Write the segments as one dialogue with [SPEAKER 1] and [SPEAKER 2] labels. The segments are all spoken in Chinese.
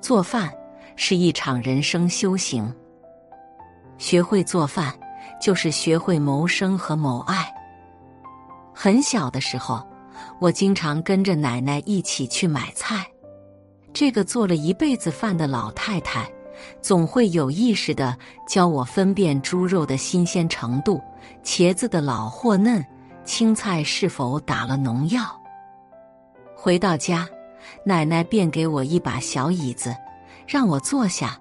[SPEAKER 1] 做饭是一场人生修行。学会做饭，就是学会谋生和谋爱。很小的时候，我经常跟着奶奶一起去买菜。这个做了一辈子饭的老太太，总会有意识的教我分辨猪肉的新鲜程度、茄子的老或嫩、青菜是否打了农药。回到家，奶奶便给我一把小椅子，让我坐下，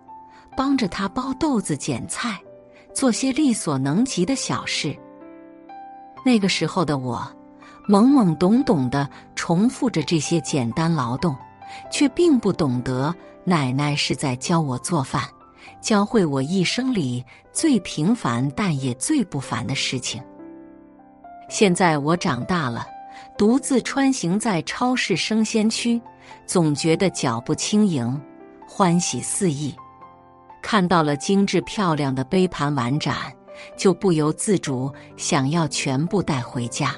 [SPEAKER 1] 帮着她剥豆子、捡菜。做些力所能及的小事。那个时候的我，懵懵懂懂的重复着这些简单劳动，却并不懂得奶奶是在教我做饭，教会我一生里最平凡但也最不凡的事情。现在我长大了，独自穿行在超市生鲜区，总觉得脚步轻盈，欢喜四溢。看到了精致漂亮的杯盘碗盏，就不由自主想要全部带回家。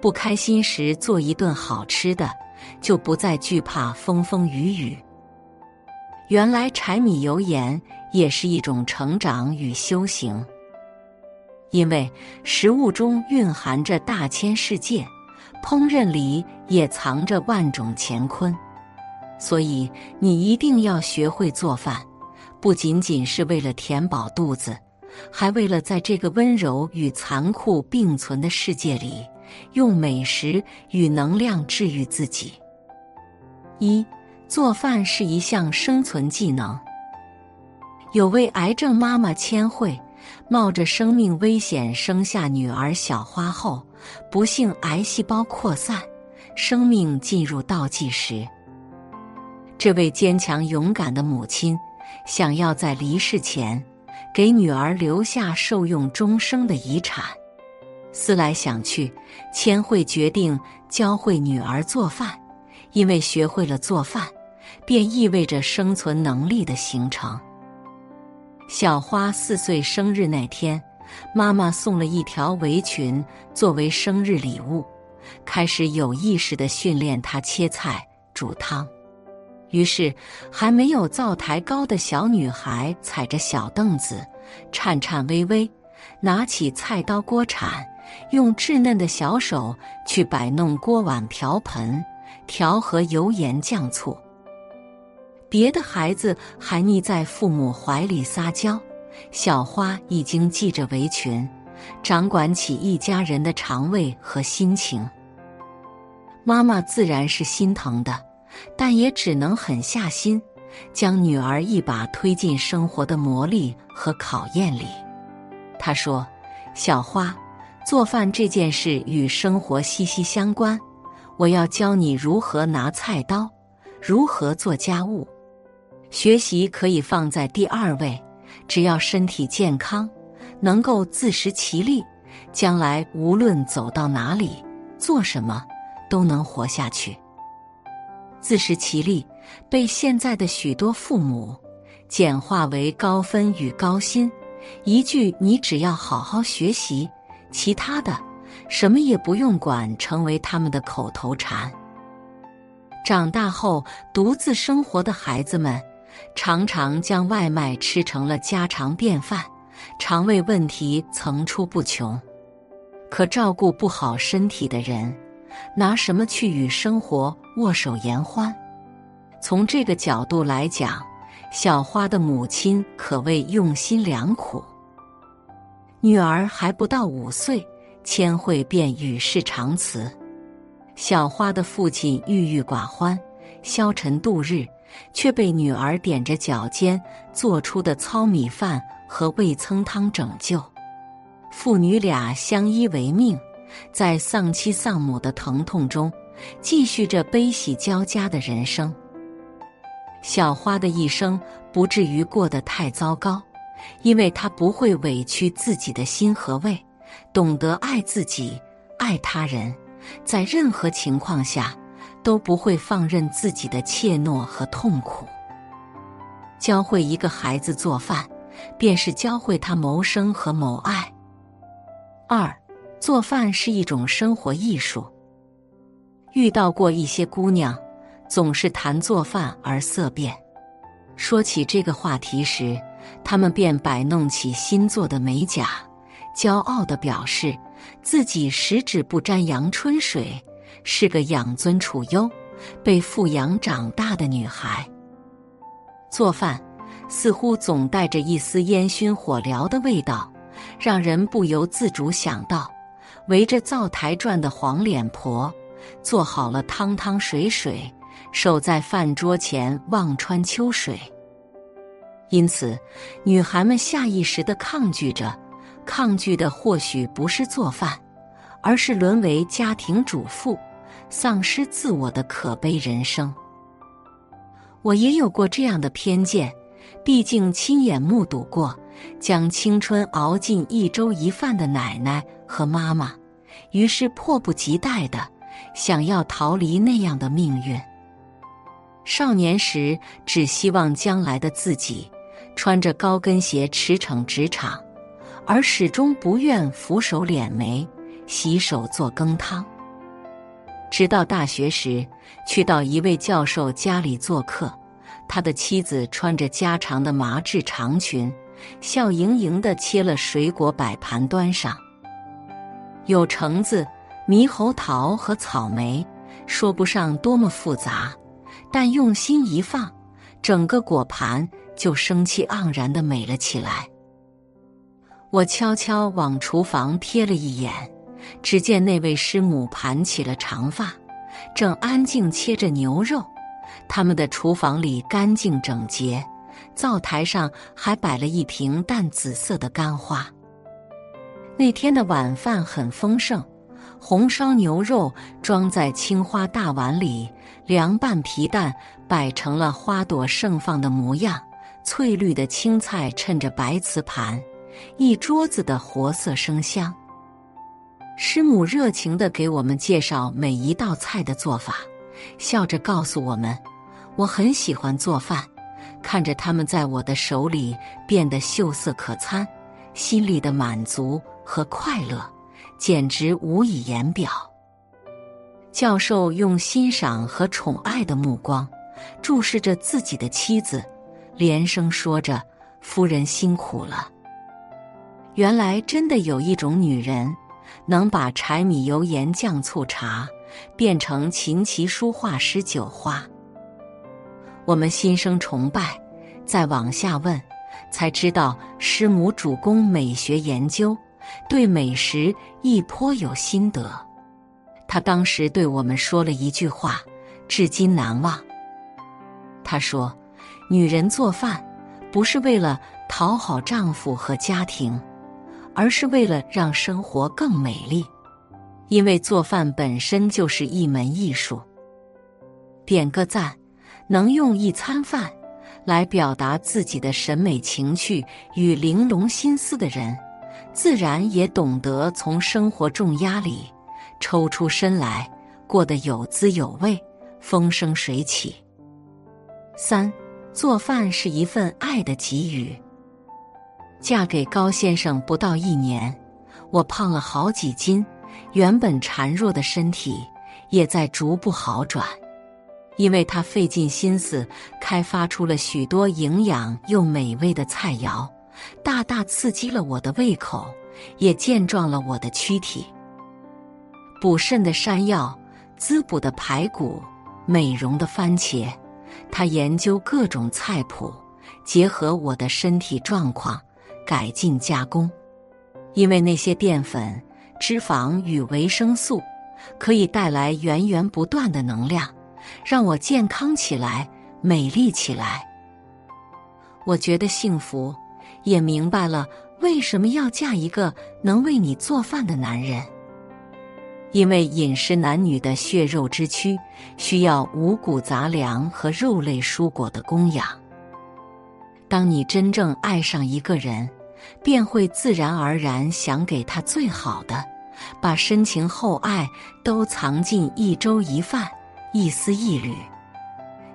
[SPEAKER 1] 不开心时做一顿好吃的，就不再惧怕风风雨雨。原来柴米油盐也是一种成长与修行，因为食物中蕴含着大千世界，烹饪里也藏着万种乾坤，所以你一定要学会做饭。不仅仅是为了填饱肚子，还为了在这个温柔与残酷并存的世界里，用美食与能量治愈自己。一做饭是一项生存技能。有位癌症妈妈千惠，冒着生命危险生下女儿小花后，不幸癌细胞扩散，生命进入倒计时。这位坚强勇敢的母亲。想要在离世前给女儿留下受用终生的遗产，思来想去，千惠决定教会女儿做饭，因为学会了做饭，便意味着生存能力的形成。小花四岁生日那天，妈妈送了一条围裙作为生日礼物，开始有意识的训练她切菜、煮汤。于是，还没有灶台高的小女孩踩着小凳子，颤颤巍巍，拿起菜刀锅铲，用稚嫩的小手去摆弄锅碗瓢盆，调和油盐酱醋。别的孩子还腻在父母怀里撒娇，小花已经系着围裙，掌管起一家人的肠胃和心情。妈妈自然是心疼的。但也只能狠下心，将女儿一把推进生活的磨砺和考验里。她说：“小花，做饭这件事与生活息息相关，我要教你如何拿菜刀，如何做家务。学习可以放在第二位，只要身体健康，能够自食其力，将来无论走到哪里，做什么，都能活下去。”自食其力，被现在的许多父母简化为高分与高薪。一句“你只要好好学习，其他的什么也不用管”，成为他们的口头禅。长大后独自生活的孩子们，常常将外卖吃成了家常便饭，肠胃问题层出不穷。可照顾不好身体的人。拿什么去与生活握手言欢？从这个角度来讲，小花的母亲可谓用心良苦。女儿还不到五岁，千惠便与世长辞。小花的父亲郁郁寡欢，消沉度日，却被女儿踮着脚尖做出的糙米饭和味噌汤拯救。父女俩相依为命。在丧妻丧母的疼痛中，继续着悲喜交加的人生。小花的一生不至于过得太糟糕，因为她不会委屈自己的心和胃，懂得爱自己、爱他人，在任何情况下都不会放任自己的怯懦和痛苦。教会一个孩子做饭，便是教会他谋生和谋爱。二。做饭是一种生活艺术。遇到过一些姑娘，总是谈做饭而色变，说起这个话题时，他们便摆弄起新做的美甲，骄傲的表示自己十指不沾阳春水，是个养尊处优、被富养长大的女孩。做饭似乎总带着一丝烟熏火燎的味道，让人不由自主想到围着灶台转的黄脸婆，做好了汤汤水水，守在饭桌前望穿秋水。因此，女孩们下意识的抗拒着，抗拒的或许不是做饭，而是沦为家庭主妇，丧失自我的可悲人生。我也有过这样的偏见，毕竟亲眼目睹过将青春熬进一粥一饭的奶奶和妈妈，于是迫不及待的想要逃离那样的命运。少年时只希望将来的自己穿着高跟鞋驰骋职场，而始终不愿俯首敛眉洗手做羹汤。直到大学时，去到一位教授家里做客，他的妻子穿着家常的麻质长裙，笑盈盈地切了水果摆盘端上，有橙子、猕猴桃和草莓，说不上多么复杂，但用心一放，整个果盘就生气盎然的美了起来。我悄悄往厨房瞥了一眼。只见那位师母盘起了长发，正安静切着牛肉。他们的厨房里干净整洁，灶台上还摆了一瓶淡紫色的干花。那天的晚饭很丰盛，红烧牛肉装在青花大碗里，凉拌皮蛋摆成了花朵盛放的模样，翠绿的青菜衬着白瓷盘，一桌子的活色生香。师母热情地给我们介绍每一道菜的做法，笑着告诉我们：“我很喜欢做饭，看着他们在我的手里变得秀色可餐，心里的满足和快乐简直无以言表。”教授用欣赏和宠爱的目光注视着自己的妻子，连声说着：“夫人辛苦了。”原来真的有一种女人。能把柴米油盐酱醋茶变成琴棋书画诗酒花，我们心生崇拜。再往下问，才知道师母主攻美学研究，对美食亦颇有心得。她当时对我们说了一句话，至今难忘。她说：“女人做饭不是为了讨好丈夫和家庭。”而是为了让生活更美丽，因为做饭本身就是一门艺术。点个赞，能用一餐饭来表达自己的审美情趣与玲珑心思的人，自然也懂得从生活重压里抽出身来，过得有滋有味、风生水起。三，做饭是一份爱的给予。嫁给高先生不到一年，我胖了好几斤，原本孱弱的身体也在逐步好转。因为他费尽心思开发出了许多营养又美味的菜肴，大大刺激了我的胃口，也健壮了我的躯体。补肾的山药，滋补的排骨，美容的番茄，他研究各种菜谱，结合我的身体状况。改进加工，因为那些淀粉、脂肪与维生素可以带来源源不断的能量，让我健康起来、美丽起来。我觉得幸福，也明白了为什么要嫁一个能为你做饭的男人。因为饮食男女的血肉之躯，需要五谷杂粮和肉类蔬果的供养。当你真正爱上一个人，便会自然而然想给他最好的，把深情厚爱都藏进一粥一饭、一丝一缕。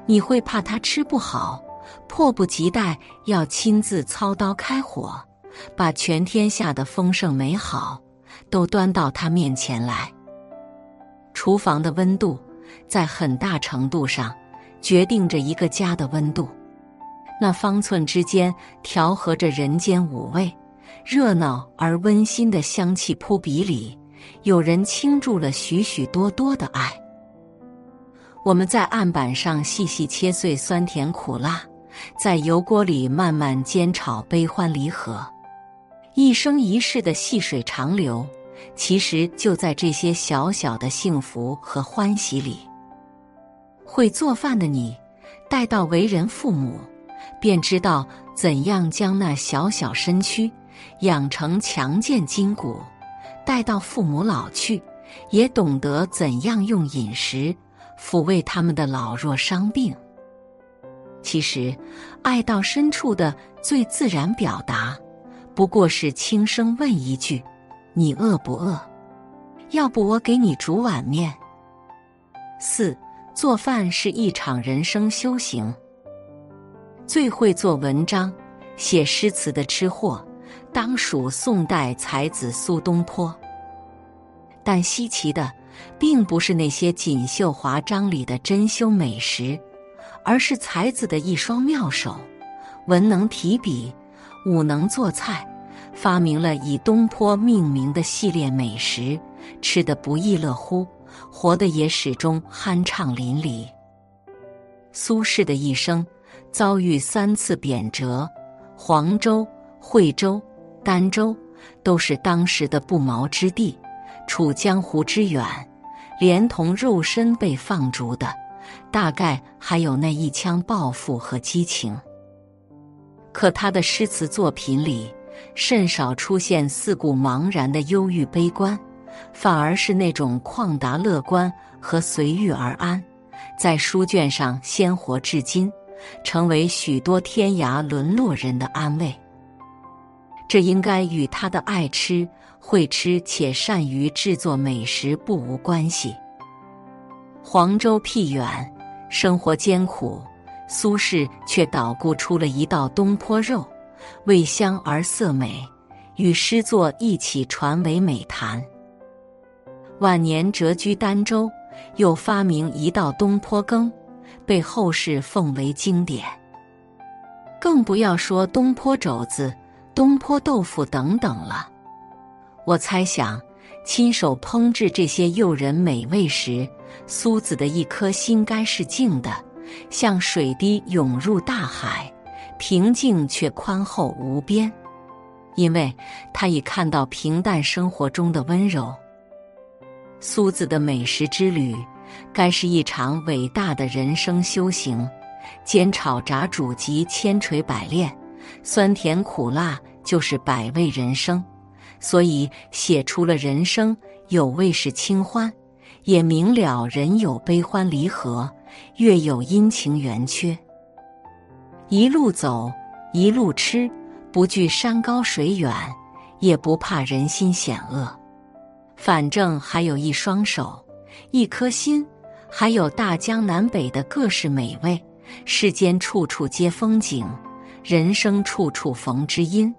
[SPEAKER 1] 你会怕他吃不好，迫不及待要亲自操刀开火，把全天下的丰盛美好都端到他面前来。厨房的温度，在很大程度上决定着一个家的温度。那方寸之间调和着人间五味，热闹而温馨的香气扑鼻里，有人倾注了许许多多的爱。我们在案板上细细切碎酸甜苦辣，在油锅里慢慢煎炒悲欢离合，一生一世的细水长流，其实就在这些小小的幸福和欢喜里。会做饭的你，待到为人父母，便知道怎样将那小小身躯养成强健筋骨；待到父母老去，也懂得怎样用饮食。抚慰他们的老弱伤病。其实，爱到深处的最自然表达，不过是轻声问一句：“你饿不饿？要不我给你煮碗面。”四，做饭是一场人生修行。最会做文章、写诗词的吃货，当属宋代才子苏东坡。但稀奇的。并不是那些锦绣华章里的珍馐美食，而是才子的一双妙手，文能提笔，武能做菜，发明了以东坡命名的系列美食，吃得不亦乐乎，活得也始终酣畅淋漓。苏轼的一生遭遇三次贬谪，黄州、惠州、儋州都是当时的不毛之地，处江湖之远。连同肉身被放逐的，大概还有那一腔抱负和激情。可他的诗词作品里，甚少出现四顾茫然的忧郁悲观，反而是那种旷达乐观和随遇而安，在书卷上鲜活至今，成为许多天涯沦落人的安慰。这应该与他的爱吃。会吃且善于制作美食不无关系。黄州僻远，生活艰苦，苏轼却捣鼓出了一道东坡肉，味香而色美，与诗作一起传为美谈。晚年谪居儋州，又发明一道东坡羹，被后世奉为经典。更不要说东坡肘子、东坡豆腐等等了。我猜想，亲手烹制这些诱人美味时，苏子的一颗心该是静的，像水滴涌入大海，平静却宽厚无边。因为他已看到平淡生活中的温柔。苏子的美食之旅，该是一场伟大的人生修行。煎炒炸煮及千锤百炼，酸甜苦辣就是百味人生。所以写出了人生有味是清欢，也明了人有悲欢离合，月有阴晴圆缺。一路走，一路吃，不惧山高水远，也不怕人心险恶。反正还有一双手，一颗心，还有大江南北的各式美味。世间处处皆风景，人生处处逢知音。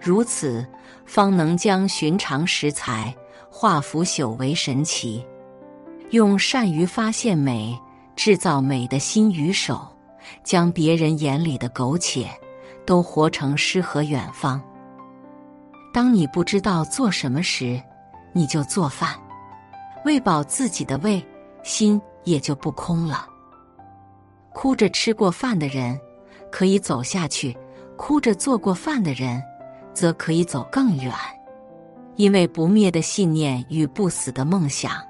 [SPEAKER 1] 如此，方能将寻常食材化腐朽为神奇，用善于发现美、制造美的心与手，将别人眼里的苟且，都活成诗和远方。当你不知道做什么时，你就做饭，喂饱自己的胃，心也就不空了。哭着吃过饭的人，可以走下去；哭着做过饭的人。则可以走更远，因为不灭的信念与不死的梦想，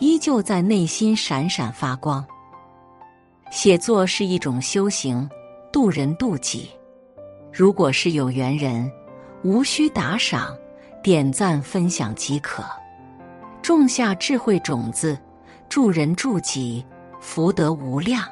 [SPEAKER 1] 依旧在内心闪闪发光。写作是一种修行，渡人渡己。如果是有缘人，无需打赏、点赞、分享即可，种下智慧种子，助人助己，福德无量。